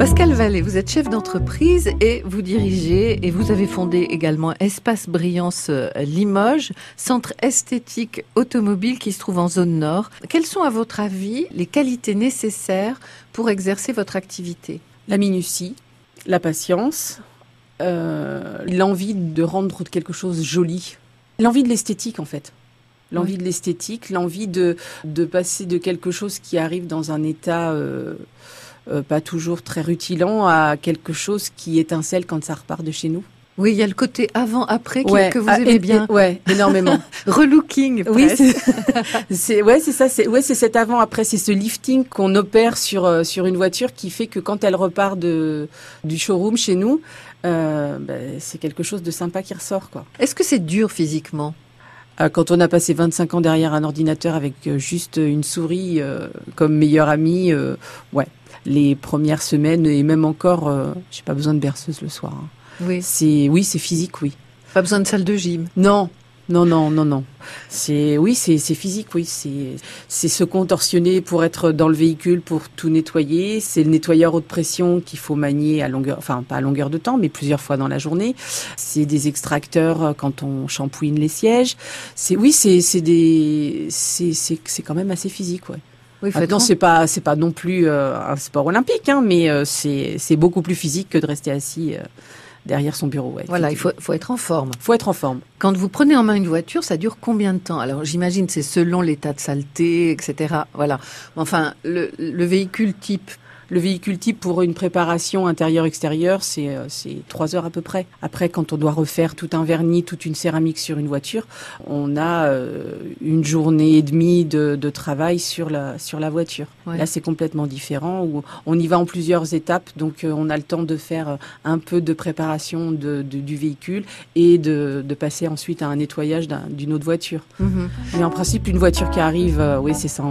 Pascal Vallée, vous êtes chef d'entreprise et vous dirigez et vous avez fondé également Espace Brillance euh, Limoges, centre esthétique automobile qui se trouve en zone nord. Quelles sont à votre avis les qualités nécessaires pour exercer votre activité? La minutie, la patience, euh, l'envie de rendre quelque chose joli, l'envie de l'esthétique en fait. L'envie de l'esthétique, l'envie de, passer de quelque chose qui arrive dans un état euh, euh, pas toujours très rutilant à quelque chose qui étincelle quand ça repart de chez nous. Oui, il y a le côté avant-après que vous ah, aimez bien. ouais, énormément. Relooking. Oui, c'est ouais, c'est ça. C'est ouais, c'est cet avant-après, c'est ce lifting qu'on opère sur euh, sur une voiture qui fait que quand elle repart de du showroom chez nous, euh, ben, c'est quelque chose de sympa qui ressort quoi. Est-ce que c'est dur physiquement? Quand on a passé 25 ans derrière un ordinateur avec juste une souris comme meilleure amie, ouais, les premières semaines et même encore, euh, j'ai pas besoin de berceuse le soir. Hein. Oui. C'est oui, c'est physique, oui. Pas besoin de salle de gym. Non, non, non, non, non. C'est oui, c'est physique, oui. C'est c'est se contorsionner pour être dans le véhicule, pour tout nettoyer. C'est le nettoyeur haute pression qu'il faut manier à longueur, enfin pas à longueur de temps, mais plusieurs fois dans la journée. C'est des extracteurs euh, quand on shampooine les sièges. C'est oui, c'est c'est des c'est c'est quand même assez physique, ouais. Oui, Maintenant, c'est pas c'est pas non plus euh, un sport olympique, hein, mais euh, c'est c'est beaucoup plus physique que de rester assis. Euh, derrière son bureau. voilà, il faut, faut être en forme. faut être en forme. Quand vous prenez en main une voiture, ça dure combien de temps? Alors j'imagine c'est selon l'état de saleté, etc. Voilà. Enfin, le, le véhicule type le véhicule type pour une préparation intérieure-extérieure, c'est euh, c'est trois heures à peu près. Après, quand on doit refaire tout un vernis, toute une céramique sur une voiture, on a euh, une journée et demie de, de travail sur la sur la voiture. Là, c'est complètement différent. Où on y va en plusieurs étapes, donc euh, on a le temps de faire un peu de préparation de, du véhicule et de, de, passer ensuite à un nettoyage d'une autre voiture. Mhm. Mais en principe, une voiture qui arrive, oui, c'est ça.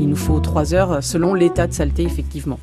Il nous faut trois heures selon l'état de saleté, effectivement.